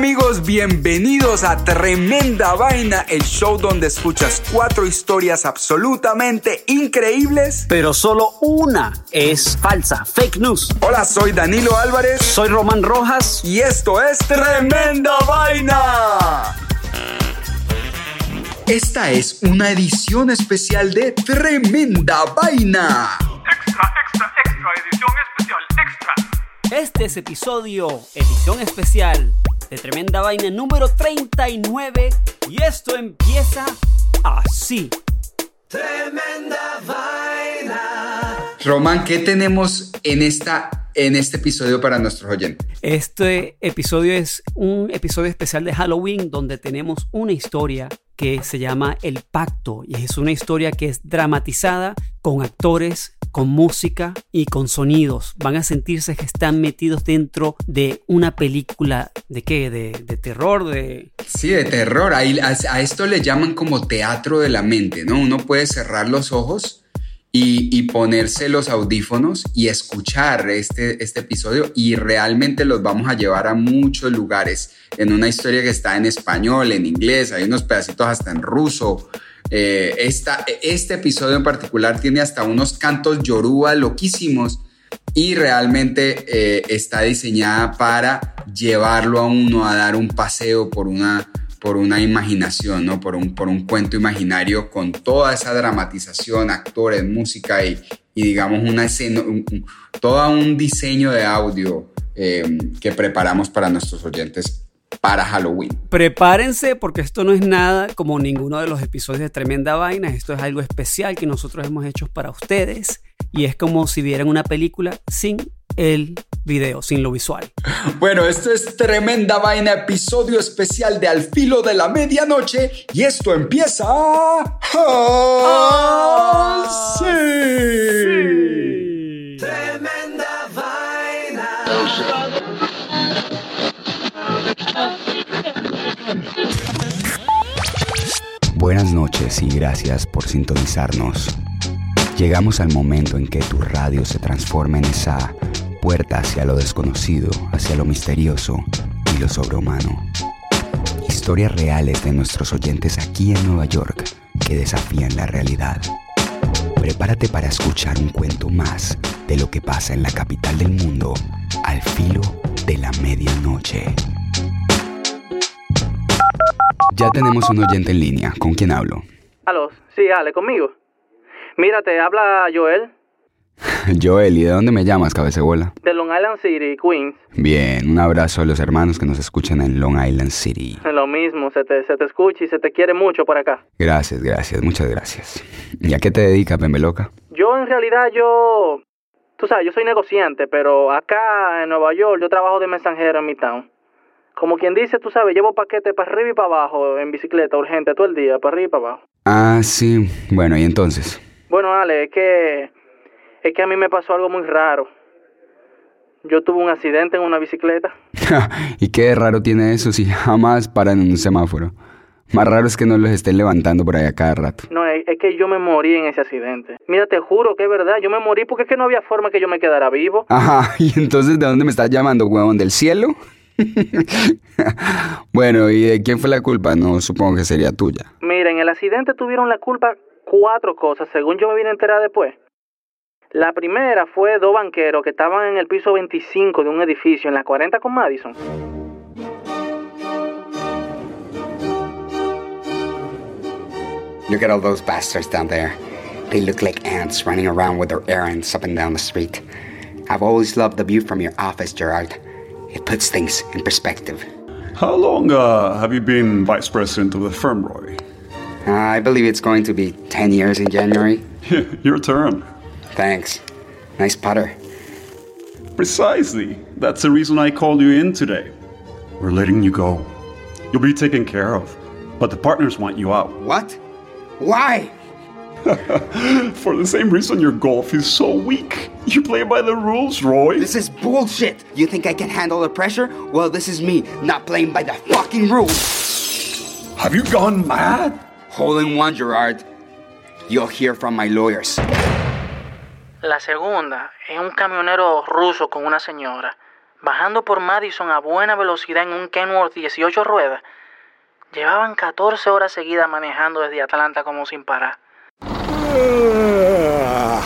Amigos, bienvenidos a Tremenda Vaina, el show donde escuchas cuatro historias absolutamente increíbles. Pero solo una es falsa, fake news. Hola, soy Danilo Álvarez Soy Román Rojas. y esto es Tremenda Vaina. Esta es una edición especial de Tremenda Vaina. Extra, extra, extra, edición especial, extra. Este es episodio, edición especial de Tremenda Vaina número 39 y esto empieza así. Tremenda vaina. Román, ¿qué tenemos en, esta, en este episodio para nuestros oyentes? Este episodio es un episodio especial de Halloween donde tenemos una historia que se llama El Pacto y es una historia que es dramatizada con actores, con música y con sonidos. Van a sentirse que están metidos dentro de una película de qué, de, de terror, de... Sí, de terror. Ahí- a, a esto le llaman como teatro de la mente, ¿no? Uno puede cerrar los ojos y, y ponerse los audífonos y escuchar este, este episodio y realmente los vamos a llevar a muchos lugares. En una historia que está en español, en inglés, hay unos pedacitos hasta en ruso. Eh, esta, este episodio en particular tiene hasta unos cantos yoruba loquísimos y realmente eh, está diseñada para llevarlo a uno a dar un paseo por una, por una imaginación, ¿no? por, un, por un cuento imaginario con toda esa dramatización, actores, música y, y digamos una escena, un- todo un diseño de audio eh, que preparamos para nuestros oyentes para Halloween. Prepárense porque esto no es nada como ninguno de los episodios de Tremenda Vaina, esto es algo especial que nosotros hemos hecho para ustedes y es como si vieran una película sin el video, sin lo visual. Bueno, esto es tremenda vaina, episodio especial de Al filo de la medianoche y esto empieza así. Tremenda vaina. Buenas noches y gracias por sintonizarnos. Llegamos al momento en que tu radio se transforma en esa puerta hacia lo desconocido, hacia lo misterioso y lo sobrehumano. Historias reales de nuestros oyentes aquí en Nueva York que desafían la realidad. Prepárate para escuchar un cuento más de lo que pasa en la capital del mundo al filo de la medianoche. Ya tenemos un oyente en línea. ¿Con quién hablo? Aló, sí, Ale, conmigo. Mira, te habla Joel Joel, ¿y de dónde me llamas, cabecebola? de Long Island City, Queens. Bien, un abrazo a los hermanos que nos escuchan en Long Island City. Lo mismo, se te, se te escucha y se te quiere mucho por acá. Gracias, gracias, muchas gracias. ¿Y a qué te dedicas, Pembeloca? Yo en realidad, yo... Tú sabes, yo soy negociante, pero acá en Nueva York yo trabajo de mensajero en mi town. Como quien dice, tú sabes, llevo paquetes para arriba y para abajo en bicicleta urgente todo el día, para arriba y para abajo. Ah, sí. Bueno, ¿y entonces? Bueno, Ale, es que... Es que a mí me pasó algo muy raro. Yo tuve un accidente en una bicicleta. ¿Y qué raro tiene eso si jamás paran en un semáforo? Más raro es que no los estén levantando por allá cada rato. No, es, es que yo me morí en ese accidente. Mira, te juro que es verdad, yo me morí porque es que no había forma que yo me quedara vivo. Ajá, y entonces ¿de dónde me estás llamando, huevón? ¿Del cielo? bueno, ¿y de quién fue la culpa? No supongo que sería tuya. Mira, en el accidente tuvieron la culpa cuatro cosas, según yo me vine a enterar después. La primera fue dos banqueros que estaban en el piso 25 de un edificio en la 40 con Madison. Look at all those bastards down there. They look like ants running around with their errands up and down the street. I've always loved the view from your office, Gerard. It puts things in perspective. How long uh, have you been vice president of the firm, Roy? Uh, I believe it's going to be 10 years in January. Your turn. Thanks. Nice putter. Precisely. That's the reason I called you in today. We're letting you go. You'll be taken care of. But the partners want you out. What? Why? For the same reason your golf is so weak. You play by the rules, Roy. This is bullshit. You think I can handle the pressure? Well, this is me, not playing by the fucking rules. Have you gone mad? Hole in one, Gerard. You'll hear from my lawyers. La segunda es un camionero ruso con una señora, bajando por Madison a buena velocidad en un Kenworth 18 ruedas. Llevaban 14 horas seguidas manejando desde Atlanta como sin parar.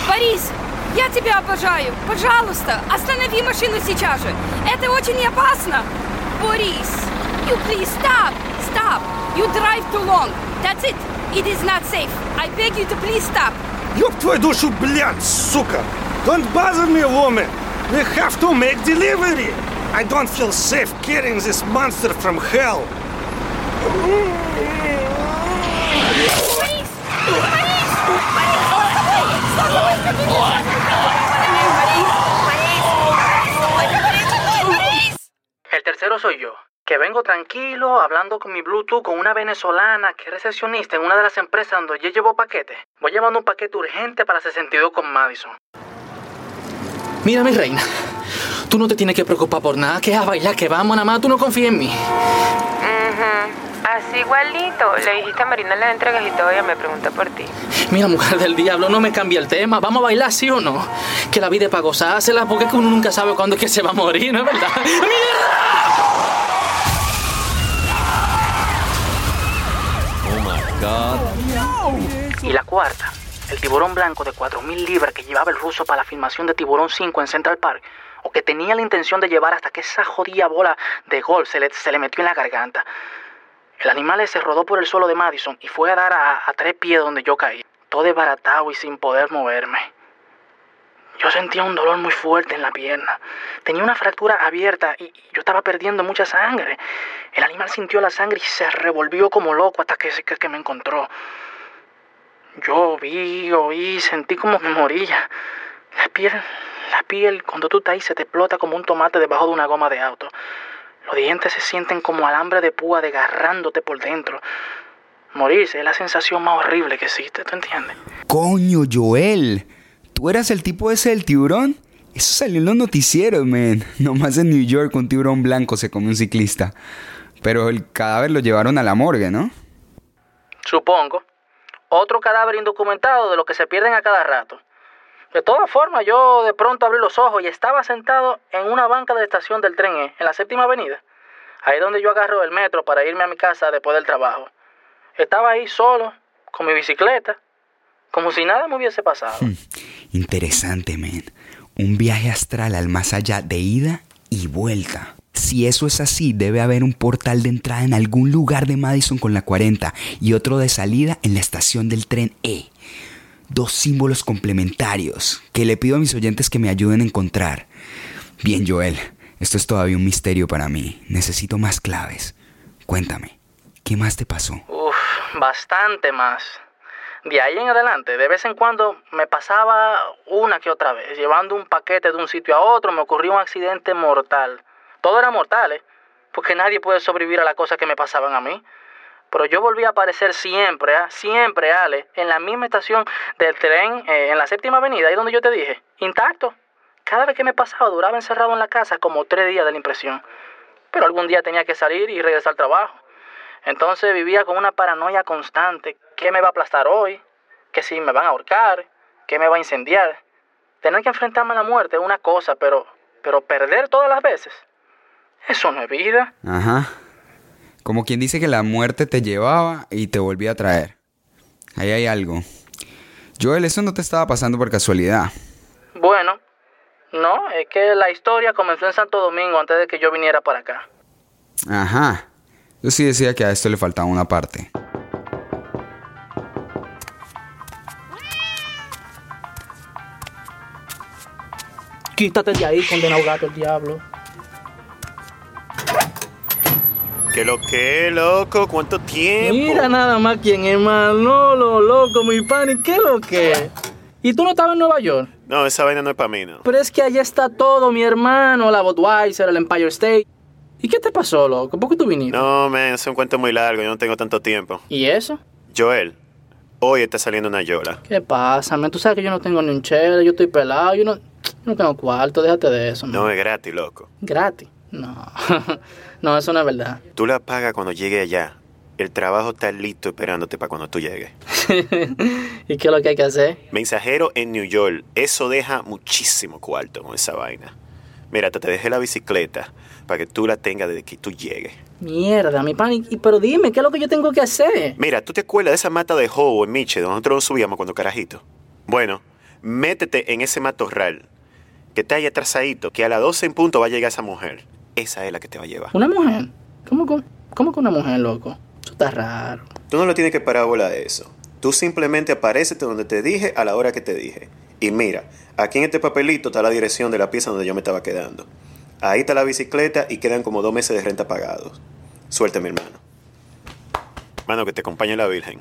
Борис, я тебя обожаю. Пожалуйста, останови машину сейчас же. Это очень опасно. Борис, you please stop. Stop. You drive too long. That's it. It is not safe. I beg you to please stop. Ёб твою душу, блядь, сука! Don't bother me, woman! We have to make delivery! I don't feel safe carrying this monster from hell! Борис! Борис! Борис! Борис! El tercero soy yo, Que vengo tranquilo hablando con mi Bluetooth con una venezolana que es recepcionista en una de las empresas donde yo llevo paquetes. Voy llevando un paquete urgente para 62 con Madison. Mira, mi reina, tú no te tienes que preocupar por nada, que a bailar, que vamos, nada más, tú no confías en mí. Así igualito. Le dijiste a Marina le entregas y todavía me pregunta por ti. Mira, mujer del diablo, no me cambia el tema. ¿Vamos a bailar, sí o no? Que la vida es para gozársela, porque es que uno nunca sabe cuándo es que se va a morir, ¿no es verdad? Y la cuarta, el tiburón blanco de 4.000 libras que llevaba el ruso para la filmación de Tiburón 5 en Central Park, o que tenía la intención de llevar hasta que esa jodida bola de golf se le, se le metió en la garganta. El animal ese rodó por el suelo de Madison y fue a dar a, a tres pies donde yo caí, todo desbaratado y sin poder moverme. Yo sentía un dolor muy fuerte en la pierna. Tenía una fractura abierta y yo estaba perdiendo mucha sangre. El animal sintió la sangre y se revolvió como loco hasta que, que, que me encontró. Yo vi, oí, sentí como me moría. La piel, la piel, cuando tú estás ahí, se te explota como un tomate debajo de una goma de auto. Los dientes se sienten como alambre de púa desgarrándote por dentro. Morirse es la sensación más horrible que existe, ¿tú entiendes? Coño, Joel. ¿Tú eras el tipo ese del tiburón? Eso salió en los noticieros, man. Nomás en New York un tiburón blanco se comió un ciclista. Pero el cadáver lo llevaron a la morgue, ¿no? Supongo. Otro cadáver indocumentado de los que se pierden a cada rato. De todas formas, yo de pronto abrí los ojos y estaba sentado en una banca de la estación del tren E, en la séptima avenida. Ahí donde yo agarro el metro para irme a mi casa después del trabajo. Estaba ahí solo, con mi bicicleta, como si nada me hubiese pasado. Interesante, man. Un viaje astral al más allá de ida y vuelta. Si eso es así, debe haber un portal de entrada en algún lugar de Madison con la 40 y otro de salida en la estación del tren E. Dos símbolos complementarios que le pido a mis oyentes que me ayuden a encontrar. Bien, Joel, esto es todavía un misterio para mí. Necesito más claves. Cuéntame, ¿qué más te pasó? Uf, bastante más. De ahí en adelante, de vez en cuando me pasaba una que otra vez. Llevando un paquete de un sitio a otro, me ocurrió un accidente mortal. Todo era mortal, ¿eh? Porque nadie puede sobrevivir a las cosas que me pasaban a mí. Pero yo volví a aparecer siempre, ¿ah? siempre, Ale, en la misma estación del tren, eh, en la séptima avenida, ahí donde yo te dije, intacto. Cada vez que me pasaba, duraba encerrado en la casa como tres días de la impresión. Pero algún día tenía que salir y regresar al trabajo. Entonces vivía con una paranoia constante. ¿Qué me va a aplastar hoy? Que si me van a ahorcar, que me va a incendiar. Tener que enfrentarme a la muerte es una cosa, pero, pero perder todas las veces, eso no es vida. Ajá. Como quien dice que la muerte te llevaba y te volvía a traer. Ahí hay algo. Joel, eso no te estaba pasando por casualidad. Bueno, no, es que la historia comenzó en Santo Domingo antes de que yo viniera para acá. Ajá. Yo sí decía que a esto le faltaba una parte. Quítate de ahí, condenado gato, el diablo. ¿Qué lo que, loco? ¿Cuánto tiempo? Mira nada más quién es Manolo, loco, mi pan, ¿y qué lo que? ¿Y tú no estabas en Nueva York? No, esa vaina no es para mí, ¿no? Pero es que allá está todo, mi hermano, la Budweiser, el Empire State. ¿Y qué te pasó, loco? ¿Por qué tú viniste? No, man, es un cuento muy largo, yo no tengo tanto tiempo. ¿Y eso? Joel, hoy está saliendo una yola. ¿Qué pasa, man? Tú sabes que yo no tengo ni un chele, yo estoy pelado, yo no, yo no tengo cuarto, déjate de eso, man. No es gratis, loco. ¿Gratis? No, no, eso no es verdad. Tú la pagas cuando llegue allá. El trabajo está listo esperándote para cuando tú llegues. ¿Y qué es lo que hay que hacer? Mensajero en New York, eso deja muchísimo cuarto con esa vaina. Mira, te dejé la bicicleta para que tú la tengas desde que tú llegues. Mierda, mi pan, y- pero dime, ¿qué es lo que yo tengo que hacer? Mira, ¿tú te acuerdas de esa mata de Hobo en Miche, donde nosotros nos subíamos cuando carajito? Bueno, métete en ese matorral que está ahí atrasadito, que a las 12 en punto va a llegar esa mujer. Esa es la que te va a llevar. ¿Una mujer? ¿Cómo, cómo, cómo que una mujer, loco? Eso está raro. Tú no le tienes que parar bola de eso. Tú simplemente aparecete donde te dije a la hora que te dije. Y mira, aquí en este papelito está la dirección de la pieza donde yo me estaba quedando. Ahí está la bicicleta y quedan como dos meses de renta pagados. Suerte, mi hermano. Mano, que te acompañe la Virgen.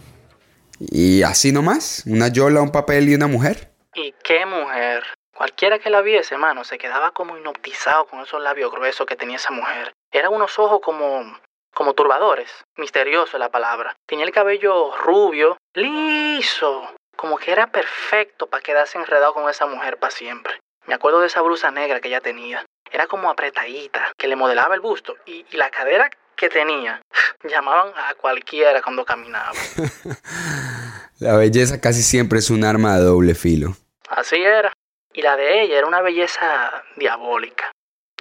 Y así nomás, una yola, un papel y una mujer. ¿Y qué mujer? Cualquiera que la viese, mano, se quedaba como hipnotizado con esos labios gruesos que tenía esa mujer. Eran unos ojos como. como turbadores. Misterioso es la palabra. Tenía el cabello rubio, liso. Como que era perfecto para quedarse enredado con esa mujer para siempre. Me acuerdo de esa blusa negra que ella tenía. Era como apretadita, que le modelaba el busto. Y, y la cadera que tenía. Llamaban a cualquiera cuando caminaba. La belleza casi siempre es un arma de doble filo. Así era. Y la de ella era una belleza diabólica.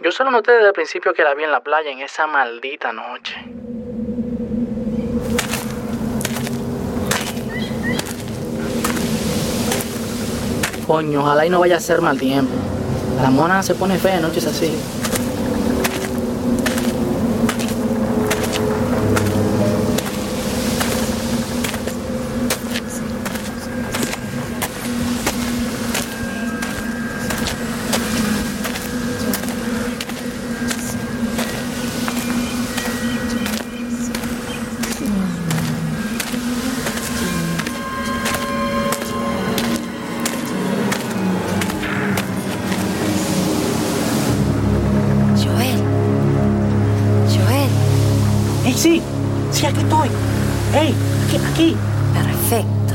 Yo solo noté desde el principio que la vi en la playa en esa maldita noche. Coño, ojalá y no vaya a ser mal tiempo. La mona se pone fea en noches así. ¡Ey! Aquí, aquí. Perfecto.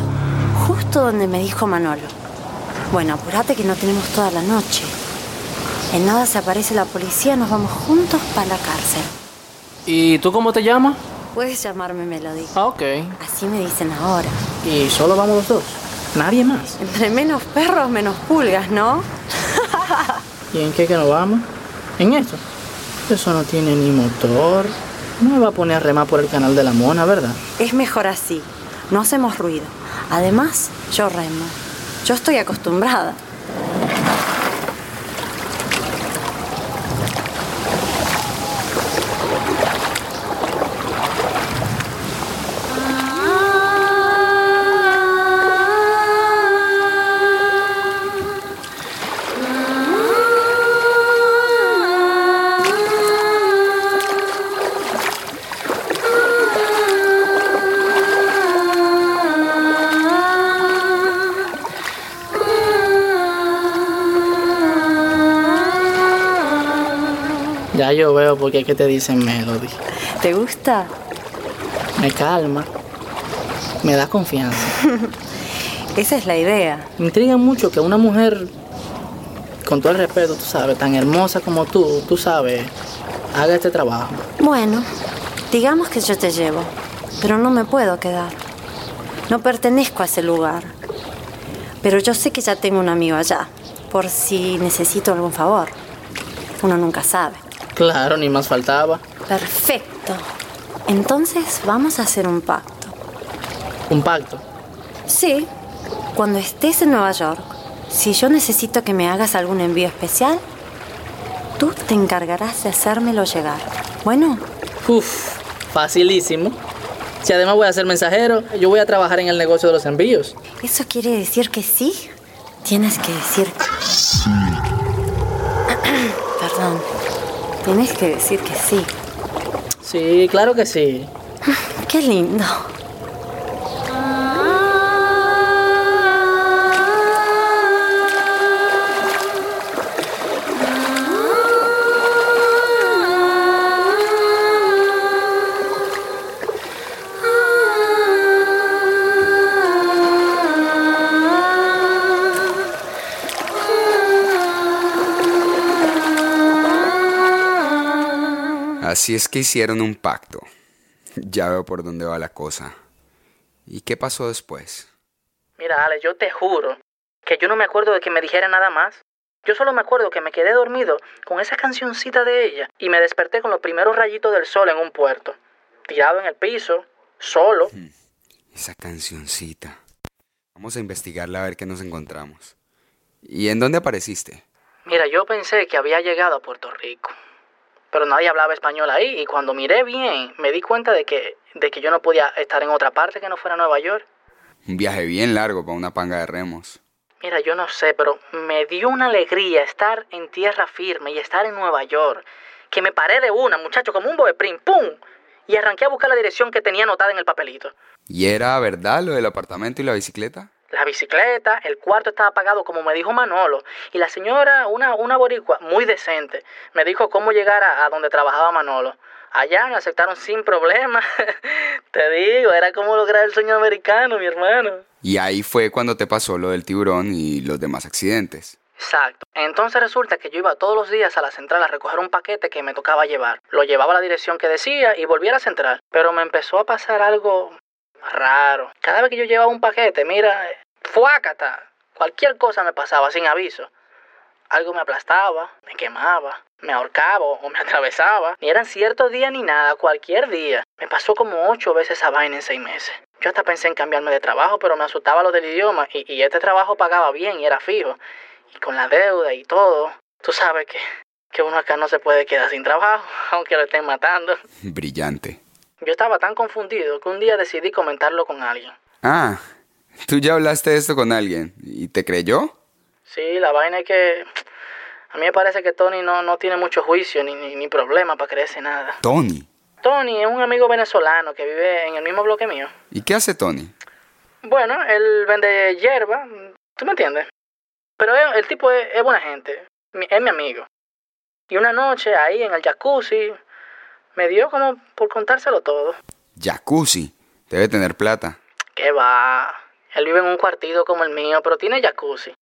Justo donde me dijo Manolo. Bueno, apurate que no tenemos toda la noche. En nada se aparece la policía, nos vamos juntos para la cárcel. ¿Y tú cómo te llamas? Puedes llamarme Melody. Ah, ok. Así me dicen ahora. ¿Y solo vamos los dos? ¿Nadie más? Entre menos perros, menos pulgas, ¿no? ¿Y en qué que nos vamos? ¿En esto? Eso no tiene ni motor. No me va a poner a remar por el canal de la mona, ¿verdad? Es mejor así. No hacemos ruido. Además, yo remo. Yo estoy acostumbrada. Veo por qué es que te dicen Melody. ¿Te gusta? Me calma. Me da confianza. Esa es la idea. Me intriga mucho que una mujer, con todo el respeto, tú sabes, tan hermosa como tú, tú sabes, haga este trabajo. Bueno, Digamos que yo te llevo, pero no me puedo quedar. No pertenezco a ese lugar. Pero yo sé que ya tengo un amigo allá, por si necesito algún favor. Uno nunca sabe. Claro, ni más faltaba. Perfecto. Entonces vamos a hacer un pacto. ¿Un pacto? Sí. Cuando estés en Nueva York, si yo necesito que me hagas algún envío especial, tú te encargarás de hacérmelo llegar. Bueno, Uf, facilísimo. Si además voy a ser mensajero, yo voy a trabajar en el negocio de los envíos. ¿eso quiere decir que sí? Tienes que decir... Perdón. Tienes que decir que sí. Sí, claro que sí. Qué lindo. Así es que hicieron un pacto. Ya veo por dónde va la cosa. ¿Y qué pasó después? Mira, Ale, yo te juro que yo no me acuerdo de que me dijera nada más. Yo solo me acuerdo que me quedé dormido con esa cancioncita de ella y me desperté con los primeros rayitos del sol en un puerto, tirado en el piso, solo. Esa cancioncita. Vamos a investigarla a ver qué nos encontramos. ¿Y en dónde apareciste? Mira, yo pensé que había llegado a Puerto Rico, pero nadie hablaba español ahí y cuando miré bien me di cuenta de que, de que yo no podía estar en otra parte que no fuera Nueva York. Un viaje bien largo para una panga de remos. Mira, yo no sé, pero me dio una alegría estar en tierra firme y estar en Nueva York, que me paré de una, muchacho, como un boeprim, ¡pum! Y arranqué a buscar la dirección que tenía anotada en el papelito. ¿Y era verdad lo del apartamento y la bicicleta? La bicicleta, el cuarto estaba pagado como me dijo Manolo. Y la señora, una, una boricua muy decente, me dijo cómo llegar a, a donde trabajaba Manolo. Allá me aceptaron sin problema. te digo, era como lograr el sueño americano, mi hermano. Y ahí fue cuando te pasó lo del tiburón y los demás accidentes. Exacto. Entonces resulta que yo iba todos los días a la central a recoger un paquete que me tocaba llevar. Lo llevaba a la dirección que decía y volvía a la central. Pero me empezó a pasar algo raro. Cada vez que yo llevaba un paquete, mira, fuácata, cualquier cosa me pasaba sin aviso. Algo me aplastaba, me quemaba, me ahorcaba o me atravesaba. Ni eran ciertos días ni nada, cualquier día. Me pasó como ocho veces esa vaina en seis meses. Yo hasta pensé en cambiarme de trabajo, pero me asustaba lo del idioma y, y este trabajo pagaba bien y era fijo. Y con la deuda y todo, tú sabes que, que uno acá no se puede quedar sin trabajo, aunque lo estén matando. Brillante. Yo estaba tan confundido que un día decidí comentarlo con alguien. Ah, ¿tú ya hablaste de esto con alguien? ¿Y te creyó? Sí, la vaina es que a mí me parece que Tony no, no tiene mucho juicio ni, ni, ni problema para creerse nada. Tony. Tony es un amigo venezolano que vive en el mismo bloque mío. ¿Y qué hace Tony? Bueno, él vende hierba, ¿tú me entiendes? Pero él- el tipo es, es buena gente, es mi amigo. Y una noche ahí en el jacuzzi me dio como por contárselo todo. Jacuzzi. Debe tener plata. ¿Qué va? Él vive en un cuartito como el mío, pero tiene jacuzzi.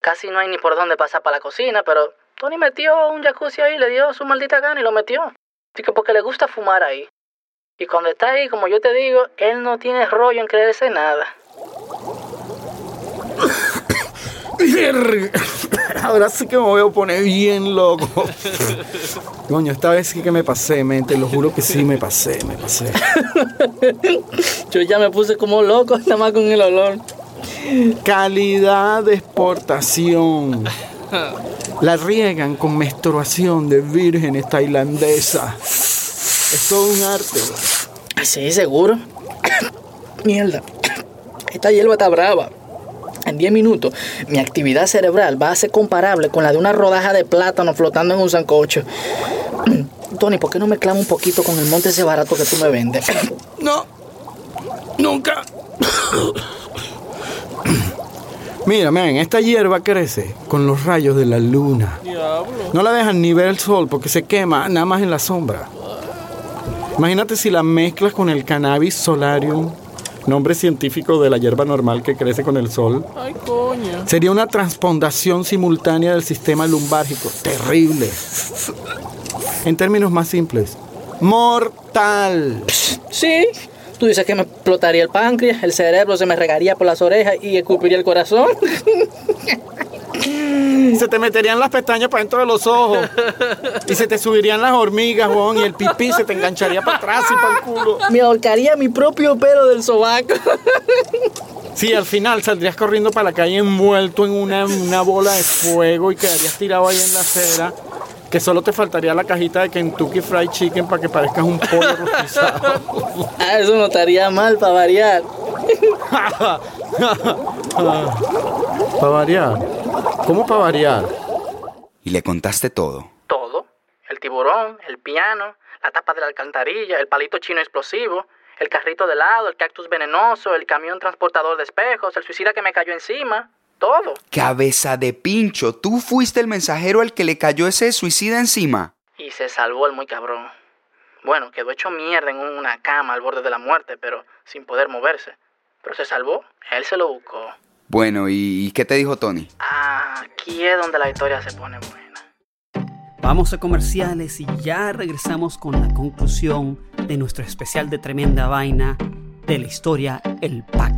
Casi no hay ni por dónde pasar para la cocina, pero Tony metió un jacuzzi ahí, le dio su maldita gana y lo metió. Digo, porque le gusta fumar ahí. Y cuando está ahí, como yo te digo, él no tiene rollo en creerse nada. Ahora sí que me voy a poner bien loco. Coño, esta vez sí que me pasé, men. Te lo juro que sí me pasé, me pasé. Yo ya me puse como loco, nada más con el olor. Calidad de exportación. La riegan con menstruación de vírgenes tailandesas. Es todo un arte. Sí, seguro. Mierda. Esta hierba está brava. En 10 minutos, mi actividad cerebral va a ser comparable con la de una rodaja de plátano flotando en un sancocho. Tony, ¿por qué no mezclamos un poquito con el monte ese barato que tú me vendes? No, nunca. Mira, man, esta hierba crece con los rayos de la luna. No la dejan ni ver el sol porque se quema nada más en la sombra. Imagínate si la mezclas con el cannabis solarium, nombre científico de la hierba normal que crece con el sol. Ay, coño. Sería una transpondación simultánea del sistema lumbárgico. Terrible. En términos más simples, Mortal. Sí. Tú dices que me explotaría el páncreas, el cerebro se me regaría por las orejas y escupiría el corazón. Se te meterían las pestañas para dentro de los ojos. Y se te subirían las hormigas, weón, y el pipí se te engancharía para atrás y para el culo. Me ahorcaría mi propio pelo del sobaco. Sí, al final saldrías corriendo para la calle envuelto en una, una bola de fuego y quedarías tirado ahí en la acera. Que solo te faltaría la cajita de Kentucky Fried Chicken para que parezcas un pollo rostizado. Ah, eso no estaría mal para variar. para variar. ¿Cómo para variar? Y le contaste todo. Todo. El tiburón, el piano, la tapa de la alcantarilla, el palito chino explosivo, el carrito de helado, el cactus venenoso, el camión transportador de espejos, el suicida que me cayó encima. Todo. Cabeza de pincho, tú fuiste el mensajero al que le cayó ese suicida encima. Y se salvó el muy cabrón. Bueno, quedó hecho mierda en una cama al borde de la muerte, pero sin poder moverse. Pero se salvó. Él se lo buscó. Bueno, ¿y y qué te dijo Tony? Aquí es donde la historia se pone buena. Vamos a comerciales y ya regresamos con la conclusión de nuestro especial de tremenda vaina de la historia El Pacto.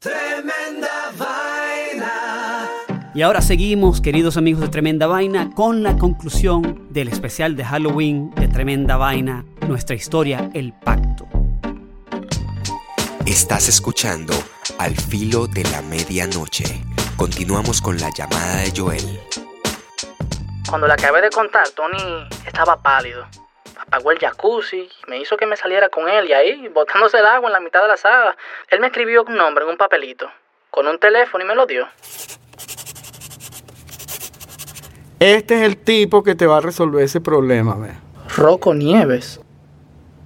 Tremenda vaina. Y ahora seguimos, queridos amigos de Tremenda Vaina, con la conclusión del especial de Halloween de Tremenda Vaina, nuestra historia El Pacto. Estás escuchando Al filo de la medianoche. Continuamos con la llamada de Joel. Cuando le acabé de contar, Tony estaba pálido. Apagó el jacuzzi, me hizo que me saliera con él y ahí, botándose el agua en la mitad de la sala, él me escribió un nombre en un papelito, con un teléfono y me lo dio. Este es el tipo que te va a resolver ese problema, ve. Rocco Nieves.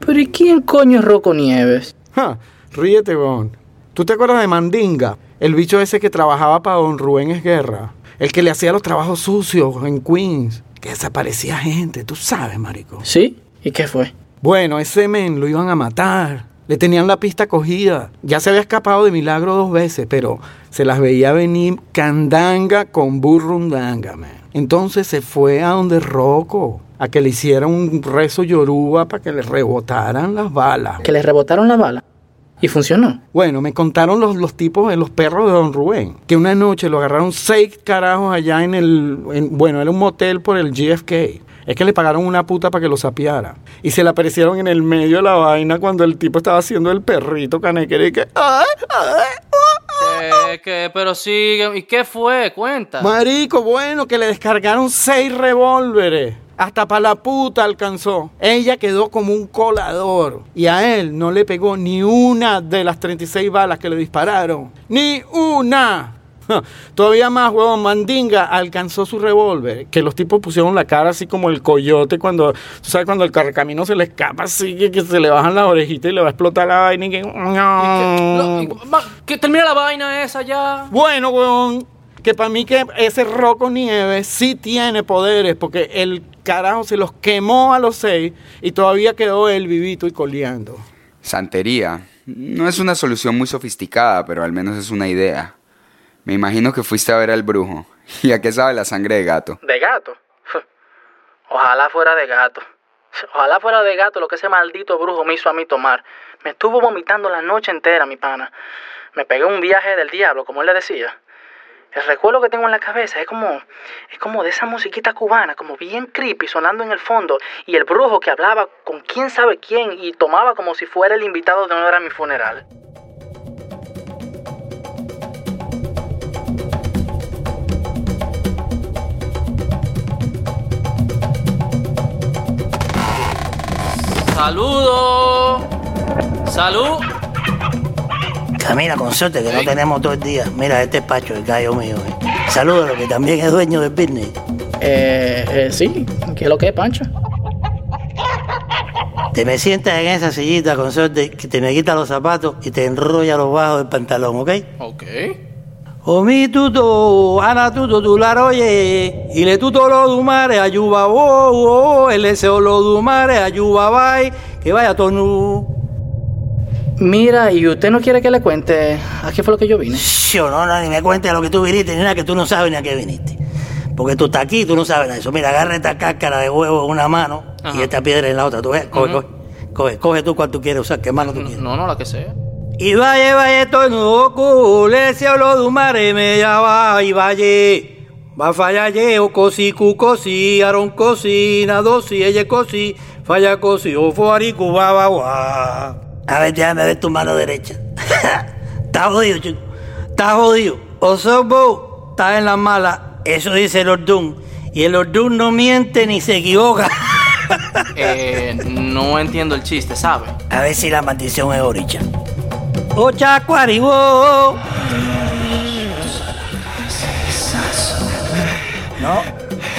¿Pero y quién coño es Rocco Nieves? Ja, ríete, weón. ¿Tú te acuerdas de Mandinga? El bicho ese que trabajaba para don Rubén Esguerra. El que le hacía los trabajos sucios en Queens. Que desaparecía gente, tú sabes, marico. ¿Sí? ¿Y qué fue? Bueno, ese men lo iban a matar. Le tenían la pista cogida. Ya se había escapado de milagro dos veces, pero se las veía venir candanga con burrundanga, man. Entonces se fue a donde Rocco, a que le hiciera un rezo yoruba para que le rebotaran las balas. ¿Que le rebotaron la bala? ¿Y funcionó? Bueno, me contaron los, los tipos de los perros de Don Rubén, que una noche lo agarraron seis carajos allá en el, en- bueno, era un motel por el GFK. Es que le pagaron una puta para que lo sapiara. Y se le aparecieron en el medio de la vaina cuando el tipo estaba haciendo el perrito canequero y que... ¡ay, ay! ¿Qué, qué? Pero sigue. ¿Y qué fue? Cuenta. Marico, bueno, que le descargaron seis revólveres. Hasta para la puta alcanzó. Ella quedó como un colador. Y a él no le pegó ni una de las 36 balas que le dispararon. ¡Ni una! Todavía más, huevón, Mandinga alcanzó su revólver. Que los tipos pusieron la cara así como el coyote cuando, tú sabes, cuando el carcamino se le escapa así, que, que se le bajan las orejitas y le va a explotar la vaina y que... Que termina la vaina esa ya. Bueno, weón, que para mí que ese Rocco Nieves sí tiene poderes, porque el carajo se los quemó a los seis y todavía quedó él vivito y coleando. Santería. No es una solución muy sofisticada, pero al menos es una idea. Me imagino que fuiste a ver al brujo. ¿Y a qué sabe la sangre de gato? ¿De gato? Ojalá fuera de gato. Ojalá fuera de gato lo que ese maldito brujo me hizo a mí tomar. Me estuvo vomitando la noche entera, mi pana. Me pegué un viaje del diablo, como él le decía. El recuerdo que tengo en la cabeza es como, es como de esa musiquita cubana, como bien creepy sonando en el fondo, y el brujo que hablaba con quién sabe quién y tomaba como si fuera el invitado de honor a mi funeral. ¡Saludos! ¡Salud! Camina con suerte que no tenemos todo el día. Mira, este es Pacho, el gallo mío. Eh. Saludos, que también es dueño del business. Eh, eh, sí, ¿qué es lo que es, Pancho? Te me sientas en esa sillita con suerte que te me quita los zapatos y te enrolla los bajos del pantalón, ¿ok? Ok. Omi tuto, ana tuto tu la roye, y le tuto lo du mare, ayuba el deseo lo du mare, ayuba bye, que vaya tonu. Mira, ¿y usted no quiere que le cuente a qué fue lo que yo vine? Yo no, no, ni me cuentes lo que tú viniste, ni nada que tú no sabes ni a qué viniste. Porque tú estás aquí y tú no sabes nada de eso. Mira, agarra esta cáscara de huevo en una mano y esta piedra en la otra. Tú ves, coge, coge, coge, coge tú cuál tú quieres usar, qué mano tú quieres. No, no, la que sea. Y vaya, vaya, todo nuevo cule, se habló de un mare, me ya va, y vaya. Va falla ye, o cosi, cu cosi, aron cosi, nado si, ella cosi, falla cosi, o fuari, cuba, va, gua. A ver, déjame ver tu mano derecha. Está jodido, chico. Está jodido. O sos vos, estás en la mala. Eso dice el Ordún. Y el Ordún no miente ni se equivoca. Eh, no entiendo el chiste, ¿sabe? A ver si la maldición es oricha. Ocha cuaribo. No,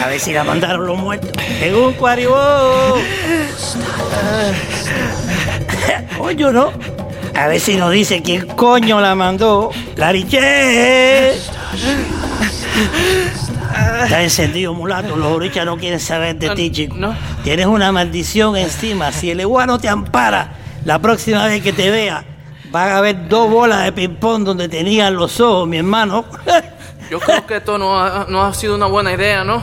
a ver si la mandaron los muertos. En un cuaribo. Coño, ¿no? A ver si nos dice quién coño la mandó. ¡Lariche! Está encendido, mulato. Los orichas no quieren saber de ti, chico. Tienes una maldición encima. Si el igual no te ampara, la próxima vez que te vea, van a haber dos bolas de ping-pong donde tenían los ojos, mi hermano. Yo creo que esto no ha, no ha sido una buena idea, ¿no?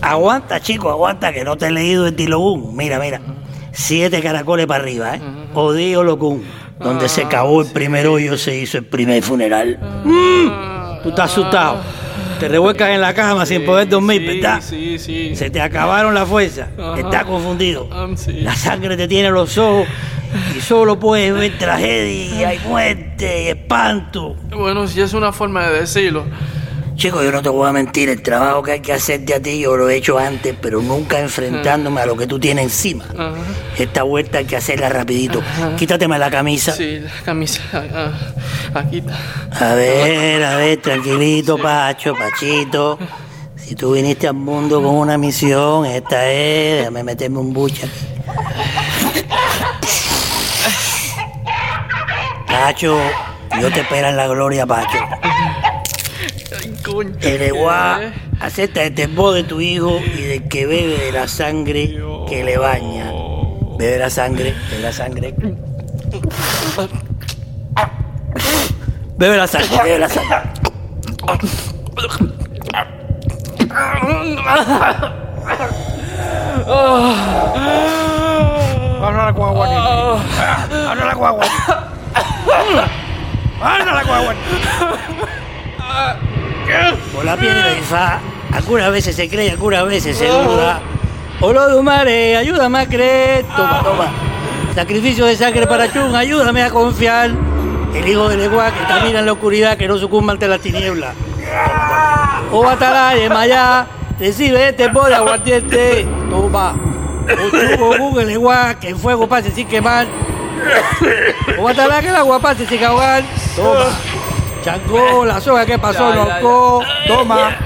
Aguanta, chico, aguanta, que no te he leído el Tilogún. Mira, mira. Siete caracoles para arriba, ¿eh? Odio Locún. Donde se acabó el primer hoyo, se hizo el primer funeral. Mm, Tú estás asustado. Te revuelcas en la cama sin poder dormir, ¿verdad? Sí, sí. Se te acabaron la fuerza. Estás confundido. La sangre te tiene los ojos y solo puedes ver tragedia y muerte y espanto. Bueno, si es una forma de decirlo. Chico, yo no te voy a mentir, el trabajo que hay que hacerte a ti yo lo he hecho antes, pero nunca enfrentándome a lo que tú tienes encima. Esta vuelta hay que hacerla rapidito. Quítateme la camisa. Sí, la camisa. ah, aquí está. A ver, a ver, tranquilito, Pacho, Pachito. Si tú viniste al mundo con una misión, esta es. Déjame meterme un buche aquí. Pacho, yo te espero en la gloria, Pacho. El igual acepta el temor de tu hijo y del que bebe de la sangre que le baña. Bebe la sangre, bebe la sangre. Bebe la sangre, bebe la sangre. Habla la guagua. Habla la guagua. Habla la guagua. Por la piedra de fa, algunas veces se cree, algunas veces se duda. Olo de mare, ayúdame a creer. Toma, toma. Sacrificio de sangre para Chun, ayúdame a confiar. El hijo del Eguá que camina en la oscuridad, que no sucumba ante las tinieblas. O Atalaya, Maya, recibe este por aguardiente. Toma. O Google el Eguá, que el fuego pase sin quemar. O Atalaya, que el agua pase sin ahogar. Toma. Changó, la soga que pasó, Ya, ya, loco. Toma.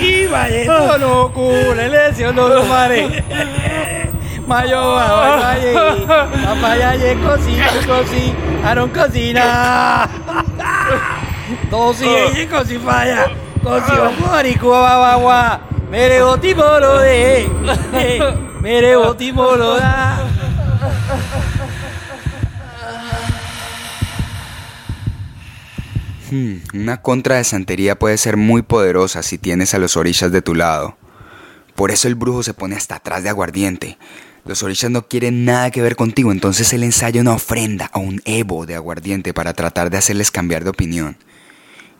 Y vaya, no cura, el no lo mare. Mayo, vaya, papaya, ye, cosi, cosi, aron cocina. Dosi, ye, cosi, falla. Cosi, cuba, bagua. Mere, boti, moro, de. Mere, boti, moro, da. Una contra de santería puede ser muy poderosa si tienes a los orillas de tu lado. Por eso el brujo se pone hasta atrás de aguardiente. Los orillas no quieren nada que ver contigo, entonces él ensaya una ofrenda a un evo de aguardiente para tratar de hacerles cambiar de opinión.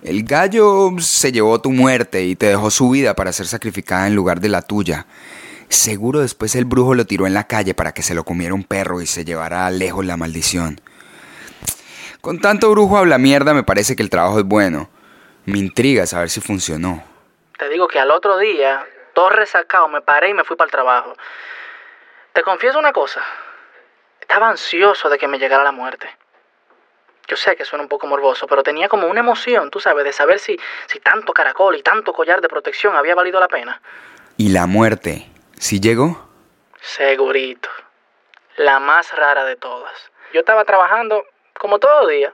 El gallo se llevó tu muerte y te dejó su vida para ser sacrificada en lugar de la tuya. Seguro después el brujo lo tiró en la calle para que se lo comiera un perro y se llevara lejos la maldición. Con tanto brujo habla mierda me parece que el trabajo es bueno. Me intriga saber si funcionó. Te digo que al otro día, todo resacado, me paré y me fui para el trabajo. Te confieso una cosa. Estaba ansioso de que me llegara la muerte. Yo sé que suena un poco morboso, pero tenía como una emoción, tú sabes, de saber si, si tanto caracol y tanto collar de protección había valido la pena. ¿Y la muerte? ¿Sí llegó? Segurito. La más rara de todas. Yo estaba trabajando como todo día.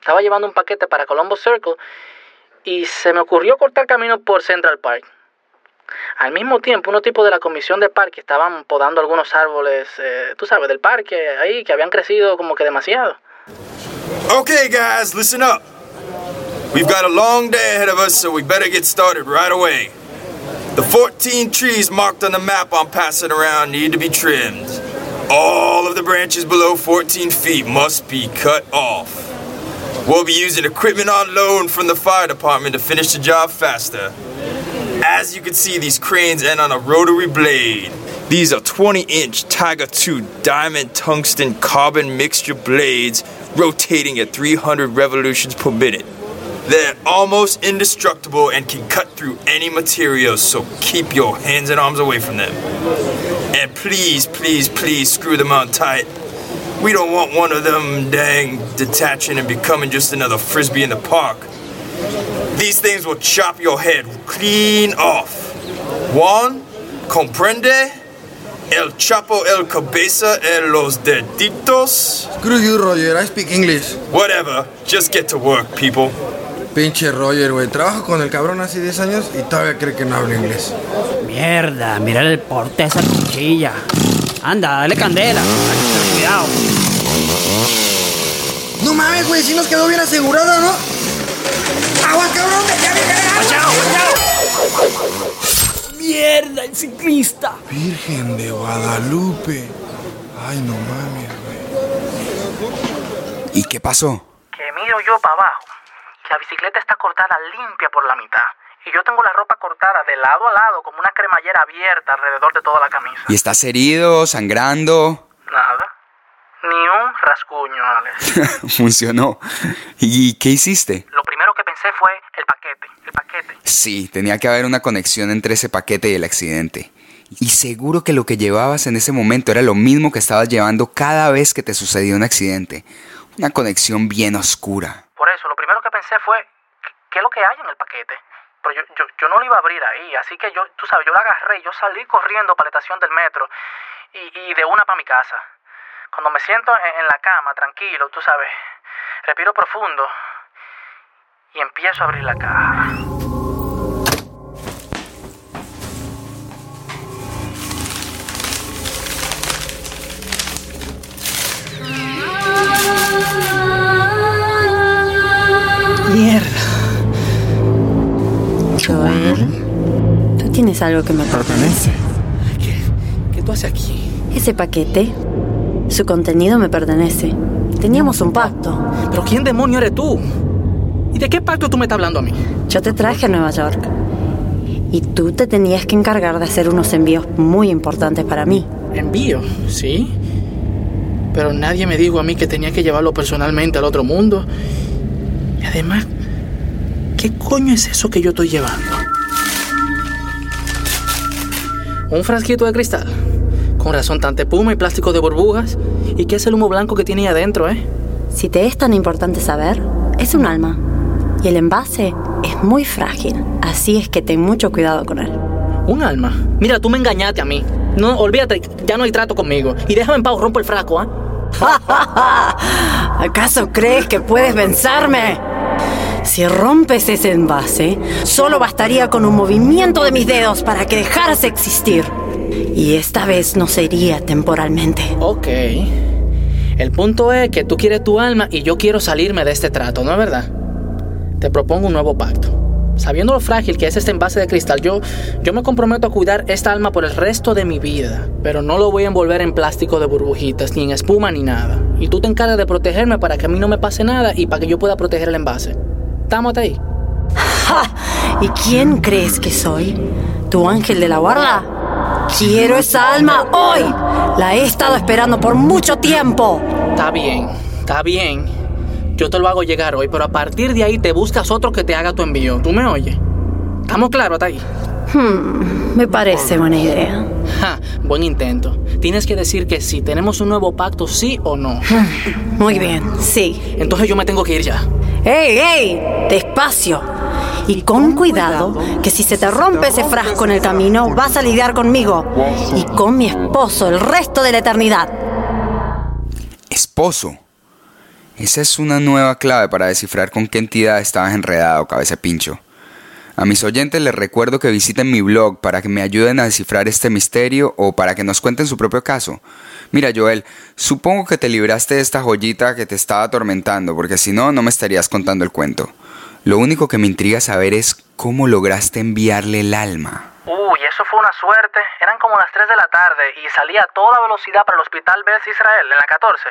Estaba llevando un paquete para Colombo Circle y se me ocurrió cortar camino por Central Park. Al mismo tiempo, unos tipos de la comisión de parque estaban podando algunos árboles, eh, tú sabes, del parque ahí, que habían crecido como que demasiado. Okay, guys, listen up. We've got a long day ahead of us, so we better get started right away. The 14 trees marked on the map I'm passing around need to be trimmed. All of the branches below 14 feet must be cut off. We'll be using equipment on loan from the fire department to finish the job faster. As you can see, these cranes end on a rotary blade. These are 20 inch Tiger 2 diamond tungsten carbon mixture blades rotating at 300 revolutions per minute. They're almost indestructible and can cut through any material, so keep your hands and arms away from them. And please, please, please screw them on tight. We don't want one of them dang detaching and becoming just another frisbee in the park. These things will chop your head clean off. Juan, comprende? El chapo el cabeza en los deditos. Screw you, Roger. I speak English. Whatever. Just get to work, people. Pinche Roger, güey. Trabajo con el cabrón hace 10 años y todavía cree que no hablo inglés. Mierda, mira el porte de esa cuchilla. Anda, dale candela. Cuidado. No mames, güey. Si nos quedó bien asegurada, ¿no? ¡Agua, cabrón! ¡Ya ¡Mierda, el ciclista! Virgen de Guadalupe. Ay, no mames, ¿Y qué pasó? Que miro yo para abajo. La bicicleta está cortada limpia por la mitad. Y yo tengo la ropa cortada de lado a lado como una cremallera abierta alrededor de toda la camisa. ¿Y estás herido, sangrando? Nada. Ni un rasguño, Alex. Funcionó. ¿Y qué hiciste? Lo primero que pensé fue el paquete. El paquete. Sí, tenía que haber una conexión entre ese paquete y el accidente. Y seguro que lo que llevabas en ese momento era lo mismo que estabas llevando cada vez que te sucedió un accidente. Una conexión bien oscura. Por eso, lo primero que pensé fue, ¿qué es lo que hay en el paquete? Pero yo, yo, yo no lo iba a abrir ahí, así que yo, tú sabes, yo lo agarré y yo salí corriendo para la estación del metro y, y de una para mi casa. Cuando me siento en, en la cama, tranquilo, tú sabes, respiro profundo y empiezo a abrir la caja. Tienes algo que me pertenece. ¿Qué tú haces aquí? Ese paquete, su contenido me pertenece. Teníamos un pacto. ¿Pero quién demonio eres tú? ¿Y de qué pacto tú me estás hablando a mí? Yo te traje a Nueva York. Y tú te tenías que encargar de hacer unos envíos muy importantes para mí. ¿Envío? Sí. Pero nadie me dijo a mí que tenía que llevarlo personalmente al otro mundo. Y además, ¿qué coño es eso que yo estoy llevando? Un frasquito de cristal. Con razón, tanta espuma y plástico de burbujas. ¿Y qué es el humo blanco que tiene ahí adentro, eh? Si te es tan importante saber, es un alma. Y el envase es muy frágil. Así es que ten mucho cuidado con él. ¿Un alma? Mira, tú me engañaste a mí. No, olvídate, ya no hay trato conmigo. Y déjame en paz, rompo el frasco, ¿ah? ¿Acaso crees que puedes vencerme? Si rompes ese envase, solo bastaría con un movimiento de mis dedos para que dejaras de existir. Y esta vez no sería temporalmente. Ok. El punto es que tú quieres tu alma y yo quiero salirme de este trato, ¿no es verdad? Te propongo un nuevo pacto. Sabiendo lo frágil que es este envase de cristal, yo, yo me comprometo a cuidar esta alma por el resto de mi vida. Pero no lo voy a envolver en plástico de burbujitas, ni en espuma, ni nada. Y tú te encargas de protegerme para que a mí no me pase nada y para que yo pueda proteger el envase. ¿Estamos ahí? ¿Y quién crees que soy? ¿Tu ángel de la guarda? Quiero esa alma hoy. La he estado esperando por mucho tiempo. Está bien, está bien. Yo te lo hago llegar hoy, pero a partir de ahí te buscas otro que te haga tu envío. ¿Tú me oyes? ¿Estamos claros hasta ahí? Hmm, me parece buena idea. Ja, buen intento. Tienes que decir que sí. ¿Tenemos un nuevo pacto, sí o no? Muy bien, sí. Entonces yo me tengo que ir ya. ¡Ey, ey! Despacio. Y con cuidado, que si se te rompe ese frasco en el camino, vas a lidiar conmigo y con mi esposo el resto de la eternidad. Esposo. Esa es una nueva clave para descifrar con qué entidad estabas enredado, cabeza pincho. A mis oyentes les recuerdo que visiten mi blog para que me ayuden a descifrar este misterio o para que nos cuenten su propio caso. Mira, Joel, supongo que te libraste de esta joyita que te estaba atormentando, porque si no, no me estarías contando el cuento. Lo único que me intriga saber es cómo lograste enviarle el alma. Uy, eso fue una suerte. Eran como las 3 de la tarde y salí a toda velocidad para el hospital Beth Israel, en la 14,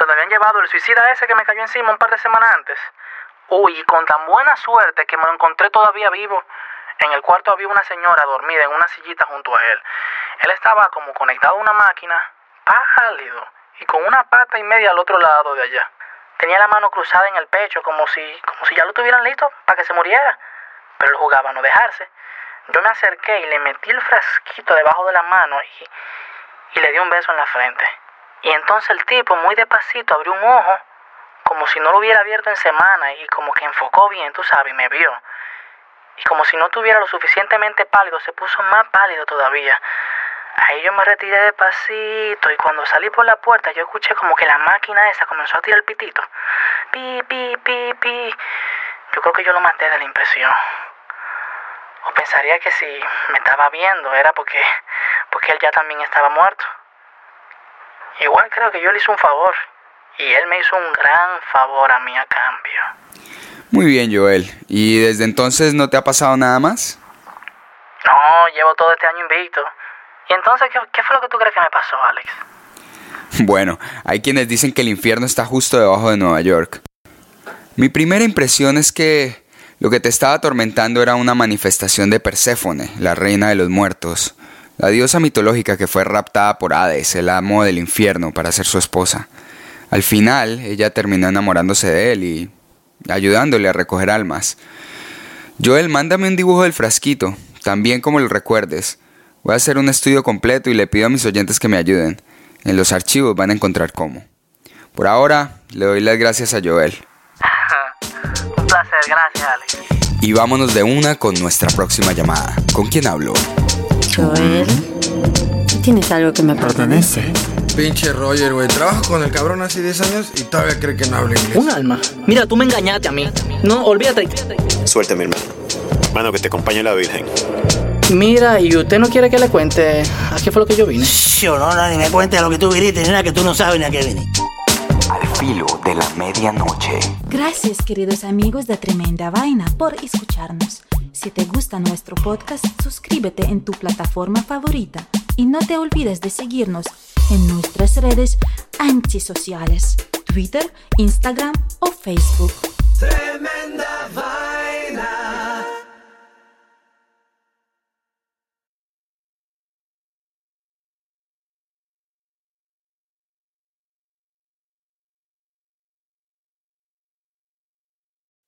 donde habían llevado el suicida ese que me cayó encima un par de semanas antes. Uy, con tan buena suerte que me lo encontré todavía vivo. En el cuarto había una señora dormida en una sillita junto a él. Él estaba como conectado a una máquina, pálido, y con una pata y media al otro lado de allá. Tenía la mano cruzada en el pecho, como si, como si ya lo tuvieran listo para que se muriera. Pero él jugaba a no dejarse. Yo me acerqué y le metí el frasquito debajo de la mano y, y le di un beso en la frente. Y entonces el tipo, muy despacito, abrió un ojo, como si no lo hubiera abierto en semana, y como que enfocó bien, tú sabes, y me vio. Y como si no tuviera lo suficientemente pálido, se puso más pálido todavía. Ahí yo me retiré despacito y cuando salí por la puerta yo escuché como que la máquina esa comenzó a tirar el pitito. Pi, pi, pi, pi. Yo creo que yo lo maté de la impresión. O pensaría que si me estaba viendo era porque, porque él ya también estaba muerto. Igual creo que yo le hice un favor. Y él me hizo un gran favor a mí a cambio. Muy bien, Joel. ¿Y desde entonces no te ha pasado nada más? No, llevo todo este año invicto. ¿Y entonces qué, qué fue lo que tú crees que me pasó, Alex? Bueno, hay quienes dicen que el infierno está justo debajo de Nueva York. Mi primera impresión es que lo que te estaba atormentando era una manifestación de Perséfone, la reina de los muertos, la diosa mitológica que fue raptada por Hades, el amo del infierno, para ser su esposa. Al final, ella terminó enamorándose de él y ayudándole a recoger almas. Joel, mándame un dibujo del frasquito, también como lo recuerdes. Voy a hacer un estudio completo y le pido a mis oyentes que me ayuden. En los archivos van a encontrar cómo. Por ahora, le doy las gracias a Joel. Un placer, gracias, Alex. Y vámonos de una con nuestra próxima llamada. ¿Con quién hablo? Joel, tienes algo que me pertenece. Pinche Roger, güey. Trabajo con el cabrón hace 10 años y todavía cree que no habla inglés. Un alma. Mira, tú me engañaste a mí. No, olvídate. Suerte, mi hermano. Mano, que te acompañe la Virgen. Mira, ¿y usted no quiere que le cuente a qué fue lo que yo vine? Yo no, no, ni me cuentes lo que tú viniste, ni nada que tú no sabes ni a qué viniste. Al filo de la medianoche. Gracias queridos amigos de Tremenda Vaina por escucharnos. Si te gusta nuestro podcast, suscríbete en tu plataforma favorita y no te olvides de seguirnos en nuestras redes antisociales, Twitter, Instagram o Facebook.